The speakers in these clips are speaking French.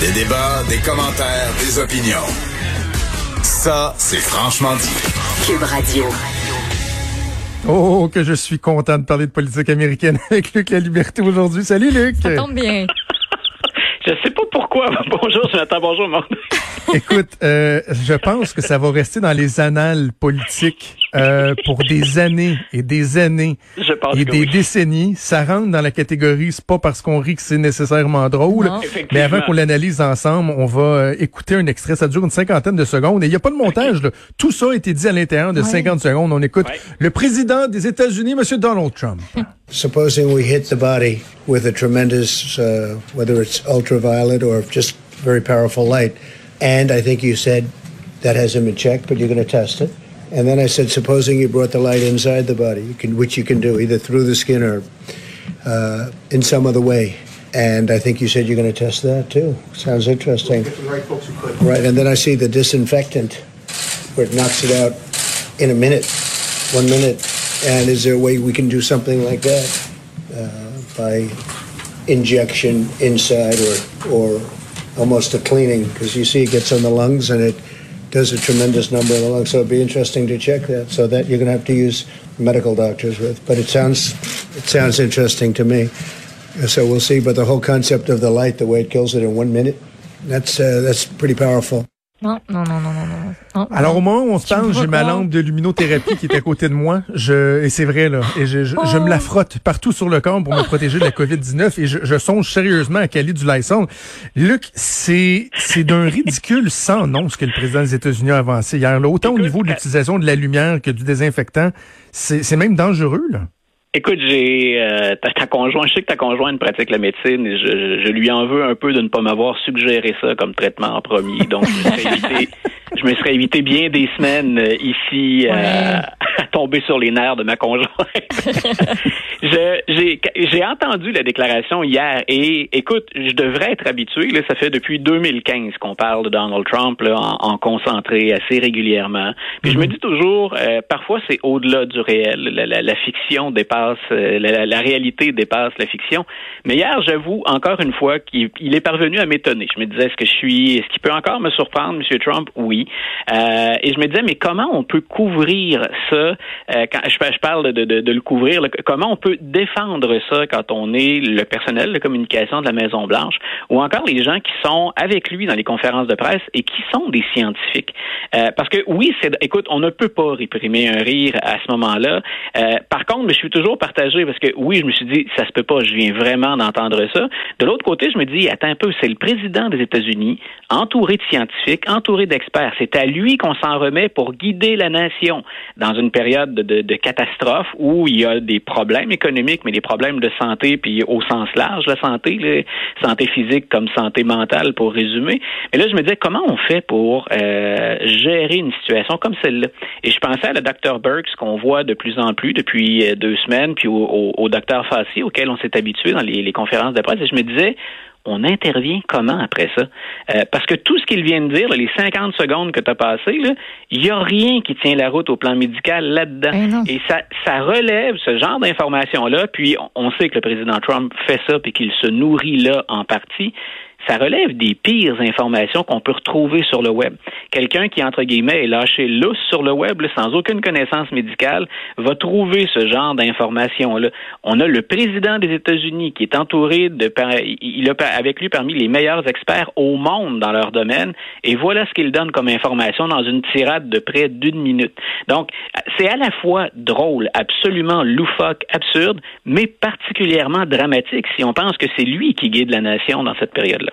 Des débats, des commentaires, des opinions. Ça, c'est franchement dit. Cube Radio. Oh, que je suis content de parler de politique américaine avec Luc La Liberté aujourd'hui. Salut Luc. Ça tombe bien. Je sais pas pourquoi. Bonjour, Jonathan. Bonjour, monde. Écoute, euh, je pense que ça va rester dans les annales politiques euh, pour des années et des années Je pense et des oui. décennies. Ça rentre dans la catégorie, c'est pas parce qu'on rit que c'est nécessairement drôle, mais avant qu'on l'analyse ensemble, on va euh, écouter un extrait. Ça dure une cinquantaine de secondes et il n'y a pas de montage. là. Tout ça a été dit à l'intérieur de 50 secondes. On écoute Ouais. le président des États-Unis, Monsieur Donald Trump. Supposing we hit the body with a tremendous, uh, whether it's ultraviolet or just very powerful light, and I think you said that hasn't been checked, but you're going to test it. And then I said, supposing you brought the light inside the body, you can, which you can do either through the skin or uh, in some other way. And I think you said you're going to test that too. Sounds interesting. Right, and then I see the disinfectant where it knocks it out in a minute, one minute. And is there a way we can do something like that uh, by injection inside or or almost a cleaning? Because you see, it gets on the lungs and it does a tremendous number of the lungs. So it'd be interesting to check that. So that you're going to have to use medical doctors with. But it sounds it sounds interesting to me. So we'll see. But the whole concept of the light, the way it kills it in one minute, that's uh, that's pretty powerful. Non, non, non, non, non, non. non. Alors au moment où on se parle, j'ai ma lampe de luminothérapie qui est à côté de moi. Je et c'est vrai là, et je, je, je me la frotte partout sur le corps pour me protéger de la Covid-19 et je, je songe sérieusement à caler du Lysol. Luc, c'est c'est d'un ridicule sans nom ce que le président des États-Unis a avancé hier. Là. Autant au niveau de euh, l'utilisation de la lumière que du désinfectant, c'est c'est même dangereux là. Écoute, j'ai euh, ta, ta conjointe, je sais que ta conjointe pratique la médecine et je, lui en veux un peu de ne pas m'avoir suggéré ça comme traitement en premier. Donc, je me serais évité, je me serais évité bien des semaines euh, ici euh, à tomber sur les nerfs de ma conjointe. J'ai entendu la déclaration hier et écoute, je devrais être habitué. Là, ça fait depuis 2015 qu'on parle de Donald Trump là, en, en concentré assez régulièrement. Puis je me dis toujours, euh, parfois c'est au-delà du réel. La, la- la fiction euh, la, réalité dépasse la fiction. Mais hier, j'avoue encore une fois qu'il il est parvenu à m'étonner. Je me disais, est-ce que je suis, est-ce qu'il peut encore me surprendre, M. Trump? Oui. Euh, et je me disais, mais comment on peut couvrir ça euh, quand je, parle de, le couvrir, comment on peut défendre ça quand on est le personnel de communication de la Maison Blanche ou encore les gens qui sont avec lui dans les conférences de presse et qui sont des scientifiques? Parce que oui, c'est écoute, on ne peut pas réprimer un rire à ce moment-là. Par contre, je suis toujours partagé parce que oui, je me suis dit ça se peut pas, je viens vraiment d'entendre ça. De l'autre côté, je me dis attends un peu, c'est le président des États-Unis, entouré de scientifiques, entouré d'experts. C'est à lui qu'on s'en remet pour guider la nation dans une période de, catastrophe où il y a des problèmes économiques, mais des problèmes de santé, puis au sens large, la santé, santé physique comme santé mentale, pour résumer. Mais là, je me disais, comment on fait pour euh, gérer une situation comme celle-là? Et je pensais à la Dr. Burks qu'on voit de plus en plus depuis euh, deux semaines, puis au, au, au Dr. Fassi, auquel on s'est habitué dans les, les conférences de presse, et je me disais, on intervient comment après ça? Euh, parce que tout ce qu'il vient de dire, là, les 50 secondes que tu as passées, il n'y a rien qui tient la route au plan médical là-dedans. Non. Et ça, ça relève ce genre d'informations-là, puis on, on sait que le président Trump fait ça, puis qu'il se nourrit là en partie. Ça relève des pires informations qu'on peut retrouver sur le web. Quelqu'un qui, entre guillemets, est lâché lousse sur le web, là, sans aucune connaissance médicale, va trouver ce genre d'informations-là. On a le président des États-Unis qui est entouré de, il a avec lui parmi les meilleurs experts au monde dans leur domaine, et voilà ce qu'il donne comme information dans une tirade de près d'une minute. Donc, c'est à la fois drôle, absolument loufoque, absurde, mais particulièrement dramatique si on pense que c'est lui qui guide la nation dans cette période-là.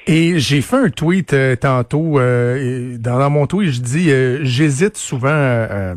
Et j'ai fait un tweet euh, tantôt. euh, dans, dans mon tweet, je dis euh, j'hésite souvent euh,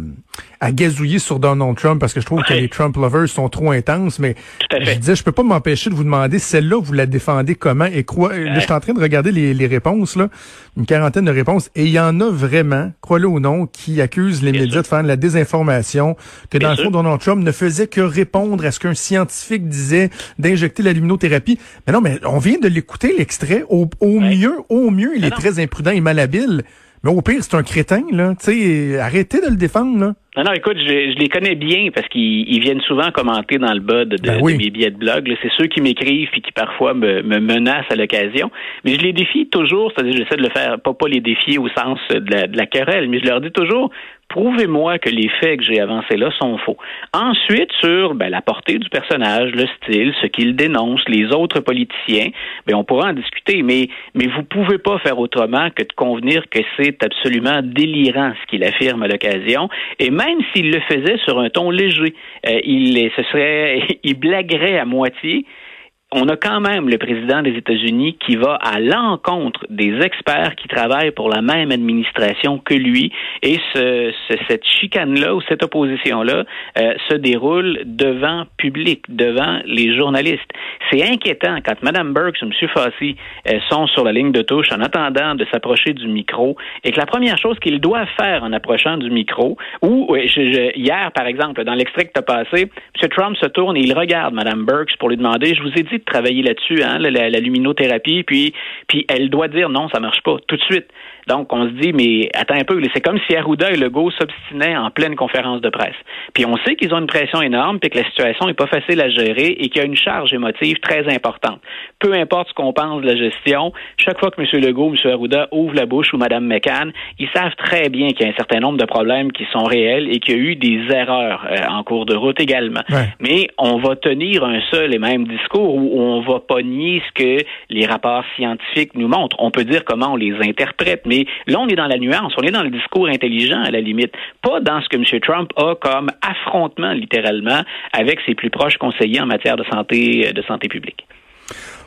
à gazouiller sur Donald Trump parce que je trouve que les Trump lovers sont trop intenses. Mais je disais, je peux pas m'empêcher de vous demander celle-là, vous la défendez comment? Et quoi. Là, je suis en train de regarder les, les réponses là, une quarantaine de réponses, et il y en a vraiment, crois-le ou non, qui accusent les Bien médias sûr. de faire de la désinformation, que Bien dans le fond Donald Trump ne faisait que répondre à ce qu'un scientifique disait d'injecter la luminothérapie. Mais non, mais on vient de l'écouter l'extrait. Au, au Ouais. mieux, au mieux, il Mais est non. très imprudent et malhabile. Mais au pire, c'est un crétin, là. Tu sais, arrêtez de le défendre, là. Non, non, écoute, je, je les connais bien parce qu'ils ils viennent souvent commenter dans le bas de, de- Ben oui. de mes billets de blog. C'est ceux qui m'écrivent et qui parfois me, me menacent à l'occasion. Mais je les défie toujours, c'est-à-dire j'essaie de le faire, pas, pas les défier au sens de la, de la querelle, mais je leur dis toujours, prouvez-moi que les faits que j'ai avancés là sont faux. Ensuite, sur ben, la portée du personnage, le style, ce qu'il dénonce, les autres politiciens, ben, on pourra en discuter, mais, mais vous pouvez pas faire autrement que de convenir que c'est absolument délirant ce qu'il affirme à l'occasion. Et même s'il le faisait sur un ton léger, euh, il, ce serait, il blaguerait à moitié on a quand même le président des États-Unis qui va à l'encontre des experts qui travaillent pour la même administration que lui, et ce, ce- cette chicane-là ou cette opposition-là euh, se déroule devant public, devant les journalistes. C'est inquiétant quand Mme Burks ou M. Fassi euh, sont sur la ligne de touche en attendant de s'approcher du micro, et que la première chose qu'ils doivent faire en approchant du micro, ou hier par exemple dans l'extrait que tu as passé, M. Trump se tourne et il regarde Mme Burks pour lui demander, je vous ai dit de travailler là-dessus, hein, la, luminothérapie, puis, puis elle doit dire non, ça marche pas, tout de suite. Donc, on se dit, mais attends un peu, c'est comme si Arruda et Legault s'obstinaient en pleine conférence de presse. Puis on sait qu'ils ont une pression énorme, puis que la situation n'est pas facile à gérer et qu'il y a une charge émotive très importante. Peu importe ce qu'on pense de la gestion, chaque fois que M. Legault, M. Arruda ouvre la bouche ou Mme McCann, ils savent très bien qu'il y a un certain nombre de problèmes qui sont réels et qu'il y a eu des erreurs euh, en cours de route également. Ouais. Mais on va tenir un seul et même discours où on va pas nier ce que les rapports scientifiques nous montrent. On peut dire comment on les interprète, mais là, on est dans la nuance, on est dans le discours intelligent à la limite, pas dans ce que M. Trump a comme affrontement littéralement avec ses plus proches conseillers en matière de santé, de santé publique.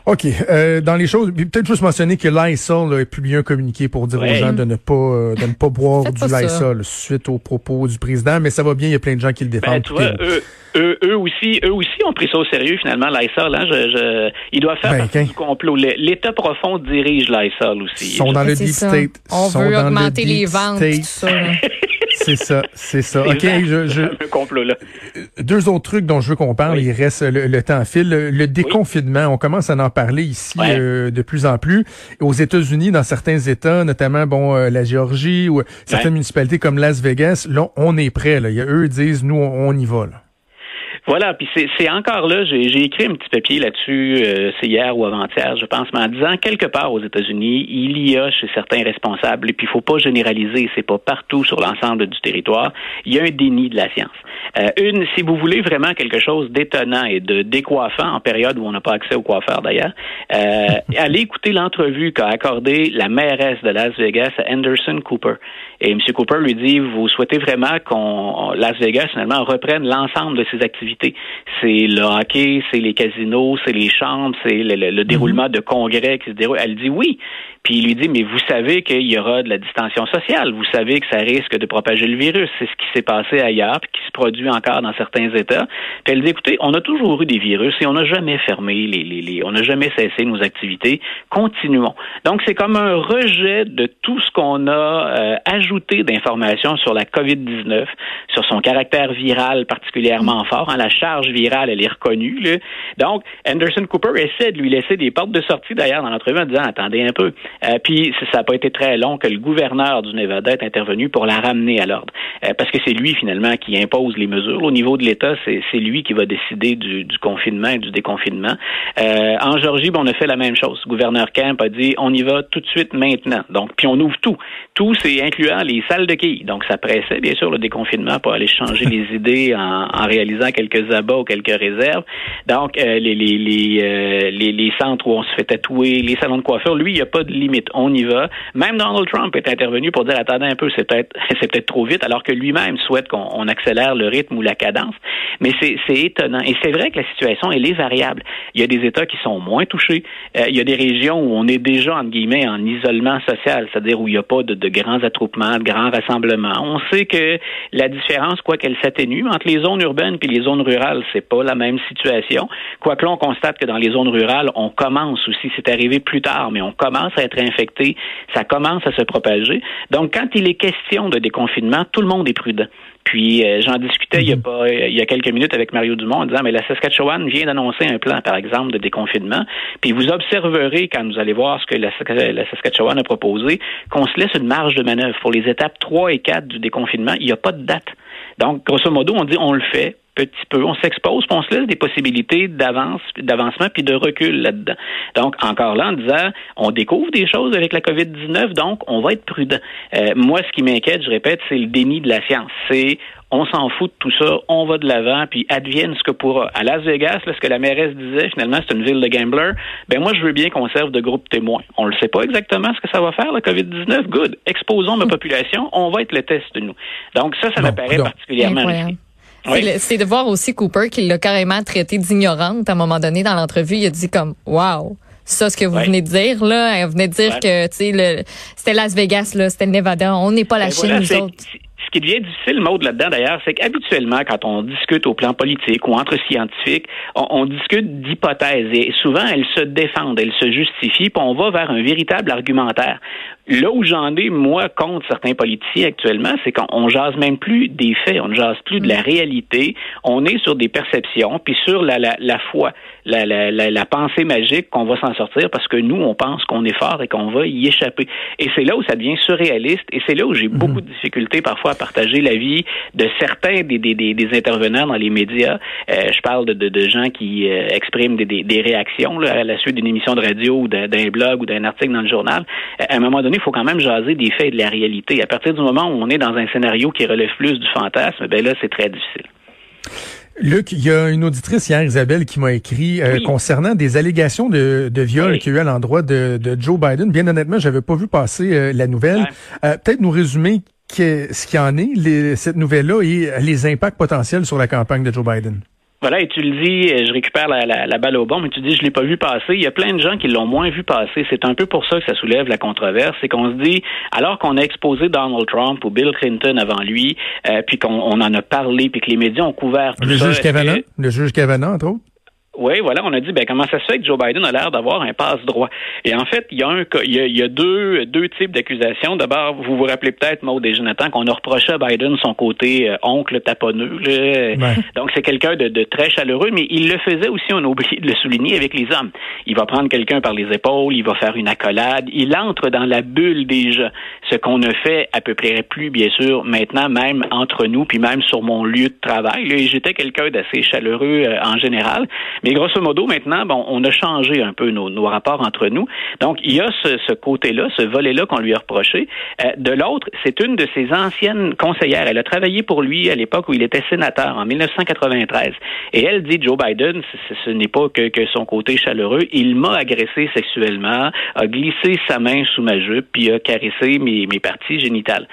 OK. Euh, dans les choses, peut-être juste mentionner que Lysol là, a publié un communiqué pour dire aux gens de ne pas euh, de ne pas boire du pas ça. Lysol suite aux propos du président, mais ça va bien, il y a plein de gens qui le défendent. Ben, tu vois, eux, eux, eux aussi, eux aussi ont pris ça au sérieux finalement. Lysol, hein, je, je, ils doivent faire Ben, partie du complot. L'État profond dirige Lysol aussi. Ils sont dans le deep ça. state. On Sont veut dans le augmenter les ventes, state. tout ça. C'est ça, c'est ça. OK, je, je, deux autres trucs dont je veux qu'on parle, Oui. il reste le, le temps file. Le, le déconfinement, on commence à en parler ici Ouais. euh, de plus en plus. Aux États-Unis, dans certains États, notamment bon euh, la Géorgie ou certaines Ouais. municipalités comme Las Vegas, là, on est prêt. Là. Il y a, eux disent, nous, on, on y va. Là. Voilà, puis c'est encore là, j'ai j'ai écrit un petit papier là-dessus, euh, c'est hier ou avant-hier, je pense, mais en disant quelque part aux États-Unis, il y a chez certains responsables, et puis il faut pas généraliser, c'est pas partout sur l'ensemble du territoire, il y a un déni de la science. Euh, une, si vous voulez vraiment quelque chose d'étonnant et de décoiffant en période où on n'a pas accès au coiffeur d'ailleurs, euh, allez écouter l'entrevue qu'a accordée la mairesse de Las Vegas à Anderson Cooper. Et M. Cooper lui dit, vous souhaitez vraiment qu'on Las Vegas finalement reprenne l'ensemble de ses activités. C'est le hockey, c'est les casinos, c'est les chambres, c'est le, le- le déroulement de congrès qui se déroule. Elle dit oui. Puis il lui dit, mais vous savez qu'il y aura de la distanciation sociale. Vous savez que ça risque de propager le virus. C'est ce qui s'est passé ailleurs, puis qui se produit encore dans certains États. Puis elle dit, écoutez, on a toujours eu des virus et on n'a jamais fermé les, les, les- on n'a jamais cessé nos activités. Continuons. Donc c'est comme un rejet de tout ce qu'on a euh, ajouté d'informations sur la COVID-19, sur son caractère viral particulièrement fort. Hein, la charge virale, elle est reconnue. Là. Donc, Anderson Cooper essaie de lui laisser des portes de sortie d'ailleurs dans l'entrevue en disant attendez un peu. Euh, puis ça n'a pas été très long que le gouverneur du Nevada est intervenu pour la ramener à l'ordre. Euh, parce que c'est lui finalement qui impose les mesures. Au niveau de l'État, c'est lui qui va décider du, du confinement et du déconfinement. Euh, en Georgie, ben, on a fait la même chose. Le gouverneur Kemp a dit on y va tout de suite maintenant. Donc, puis on ouvre tout. Tout, c'est incluant les salles de quilles. Donc, ça pressait bien sûr le déconfinement pour aller changer les idées en, en réalisant quelques abats ou quelques réserves. Donc, les, les, les, les, les, centres où on se fait tatouer, les salons de coiffure, lui, il n'y a pas de limite. On y va. Même Donald Trump est intervenu pour dire, attendez un peu, c'est peut-être c'est peut-être trop vite, alors que lui-même souhaite qu'on accélère le rythme ou la cadence. Mais c'est étonnant. Et c'est vrai que la situation, elle est variable. Il y a des États qui sont moins touchés. il y a des régions où on est déjà, entre guillemets, en isolement social, c'est-à-dire où il n'y a pas de, de grands attroupements, de grands rassemblements. On sait que la différence, quoi qu'elle s'atténue, entre les zones urbaines et les zones rurales, c'est pas la même situation. Quoique là, on constate que dans les zones rurales, on commence aussi, c'est arrivé plus tard, mais on commence à être infecté, ça commence à se propager. Donc, quand il est question de déconfinement, tout le monde est prudent. Puis euh, j'en discutais il y a mhm. pas il y a quelques minutes avec Mario Dumont en disant mais la Saskatchewan vient d'annoncer un plan par exemple de déconfinement. Puis vous observerez quand vous allez voir ce que la, Saskatchewan a proposé qu'on se laisse une marge de manœuvre pour les étapes 3 et 4 du déconfinement, il n'y a pas de date. Donc grosso modo, on dit on le fait petit peu, on s'expose, on se laisse des possibilités d'avance, d'avancement puis de recul là-dedans. Donc, encore là, en disant, on découvre des choses avec la COVID-19, donc on va être prudent. Euh, moi, ce qui m'inquiète, je répète, c'est le déni de la science. C'est on s'en fout de tout ça, on va de l'avant, puis advienne ce que pourra. À Las Vegas, là, ce que la mairesse disait, finalement, c'est une ville de gamblers. Ben moi, je veux bien qu'on serve de groupe témoin. On ne sait pas exactement ce que ça va faire, la COVID-19. Good. Exposons ma population, on va être le test de nous. Donc ça, ça m'apparaît particulièrement c'est de voir aussi Cooper qu'il l'a carrément traité d'ignorante à un moment donné dans l'entrevue. Il a dit comme Wow. Ça, ce que vous venez de dire, là, vous venez de dire que, tu sais, c'était Las Vegas, là, c'était le Nevada. On n'est pas la ben Chine, nous autres ce qui devient difficile, Maud, là-dedans, d'ailleurs, c'est qu'habituellement, quand on discute au plan politique ou entre scientifiques, on, discute d'hypothèses et souvent, elles se défendent, elles se justifient, puis on va vers un véritable argumentaire. Là où j'en ai, moi, contre certains politiciens actuellement, c'est qu'on jase même plus des faits, on ne jase plus de la réalité, on est sur des perceptions, puis sur la, la, la foi, la, la, la, pensée magique qu'on va s'en sortir parce que nous, on pense qu'on est fort et qu'on va y échapper. Et c'est là où ça devient surréaliste, et c'est là où j'ai mhm. beaucoup de difficultés parfois à partager l'avis de certains des, des, des, intervenants dans les médias. Euh, je parle de, de, de, gens qui euh, expriment des, réactions là, à la suite d'une émission de radio ou d'un blog ou d'un article dans le journal. À un moment donné, il faut quand même jaser des faits et de la réalité. À partir du moment où on est dans un scénario qui relève plus du fantasme, ben là, c'est très difficile. Luc, il y a une auditrice hier, Isabelle, qui m'a écrit euh, concernant des allégations de, de viol qu'il y a eu à l'endroit de, Joe Biden. Bien honnêtement, j'avais pas vu passer euh, la nouvelle. Euh, peut-être nous résumer ce qu'il en est, cette nouvelle-là, et les impacts potentiels sur la campagne de Joe Biden. Voilà, et tu le dis, euh, je récupère la, la, balle au bon, mais tu dis, je l'ai pas vu passer. Il y a plein de gens qui l'ont moins vu passer. C'est un peu pour ça que ça soulève la controverse. C'est qu'on se dit, alors qu'on a exposé Donald Trump ou Bill Clinton avant lui, euh, puis qu'on en a parlé, puis que les médias ont couvert tout le Juge Kavanaugh, le juge Kavanaugh, entre autres. Oui, voilà, on a dit ben comment ça se fait que Joe Biden a l'air d'avoir un passe droit. Et en fait, il y a un il y a, il y a deux deux types d'accusations. D'abord, vous vous rappelez peut-être Maud et Jonathan qu'on a reproché à Biden son côté euh, oncle taponneux. Donc c'est quelqu'un de, de, très chaleureux, mais il le faisait aussi, on a oublié de le souligner avec les hommes. Il va prendre quelqu'un par les épaules, il va faire une accolade, il entre dans la bulle déjà, ce qu'on ne fait à peu près plus bien sûr maintenant même entre nous puis même sur mon lieu de travail. J'étais quelqu'un d'assez chaleureux euh, en général. Mais grosso modo, maintenant, bon, on a changé un peu nos, rapports entre nous. Donc, il y a ce, côté-là, ce volet-là qu'on lui a reproché. Euh, de l'autre, c'est une de ses anciennes conseillères. Elle a travaillé pour lui à l'époque où il était sénateur, en 1993. Et elle dit, Joe Biden, ce, n'est pas que, son côté chaleureux. Il m'a agressé sexuellement, a glissé sa main sous ma jupe, puis a caressé mes, parties génitales.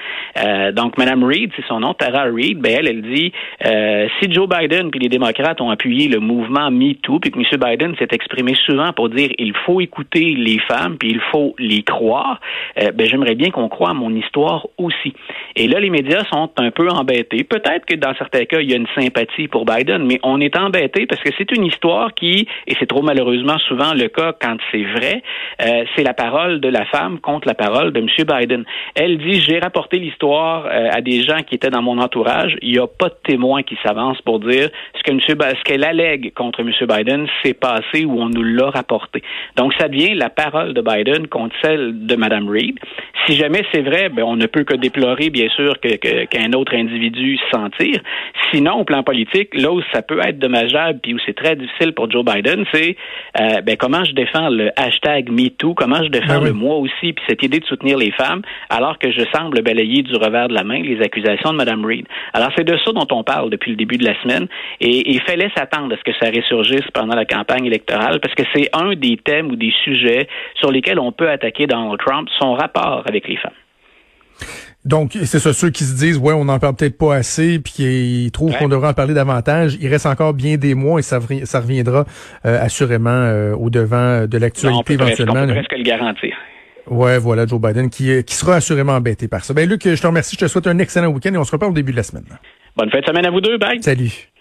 Euh, donc, Madame Reid, c'est son nom, Tara Reid, ben elle, elle dit, euh, si Joe Biden puis les démocrates ont appuyé le mouvement MeToo, puis que M. Biden s'est exprimé souvent pour dire il faut écouter les femmes, puis il faut les croire, euh, ben j'aimerais bien qu'on croie à mon histoire aussi. Et là, les médias sont un peu embêtés. Peut-être que dans certains cas, il y a une sympathie pour Biden, mais on est embêté parce que c'est une histoire qui, et c'est trop malheureusement souvent le cas quand c'est vrai, euh, c'est la parole de la femme contre la parole de M. Biden. Elle dit j'ai rapporté l'histoire euh, à des gens qui étaient dans mon entourage. Il n'y a pas de témoin qui s'avance pour dire ce que M. ce qu'elle allègue contre M. Biden Biden s'est passé ou on nous l'a rapporté. Donc, ça devient la parole de Biden contre celle de Mme Reid. Si jamais c'est vrai, ben, on ne peut que déplorer, bien sûr, qu'un que, autre individu s'en tire. Sinon, au plan politique, là où ça peut être dommageable, puis où c'est très difficile pour Joe Biden, c'est euh, ben, comment je défends le hashtag MeToo, comment je défends ben le moi aussi, puis cette idée de soutenir les femmes, alors que je semble balayer du revers de la main les accusations de Mme Reid. Alors, c'est de ça dont on parle depuis le début de la semaine, et il fallait s'attendre à ce que ça ressurgisse pendant la campagne électorale, parce que c'est un des thèmes ou des sujets sur lesquels on peut attaquer Donald Trump, son rapport avec les femmes. Donc, c'est ça, ceux qui se disent, ouais, on n'en parle peut-être pas assez, puis qui trouvent qu'on devrait en parler davantage. Il reste encore bien des mois et ça, ça reviendra euh, assurément euh, au devant de l'actualité éventuellement. on peut presque le garantir. Ouais, voilà, Joe Biden qui, qui sera assurément embêté par ça. Ben Luc, je te remercie, je te souhaite un excellent week-end et on se reparle au début de la semaine. Bonne fin de semaine à vous deux, bye. Salut.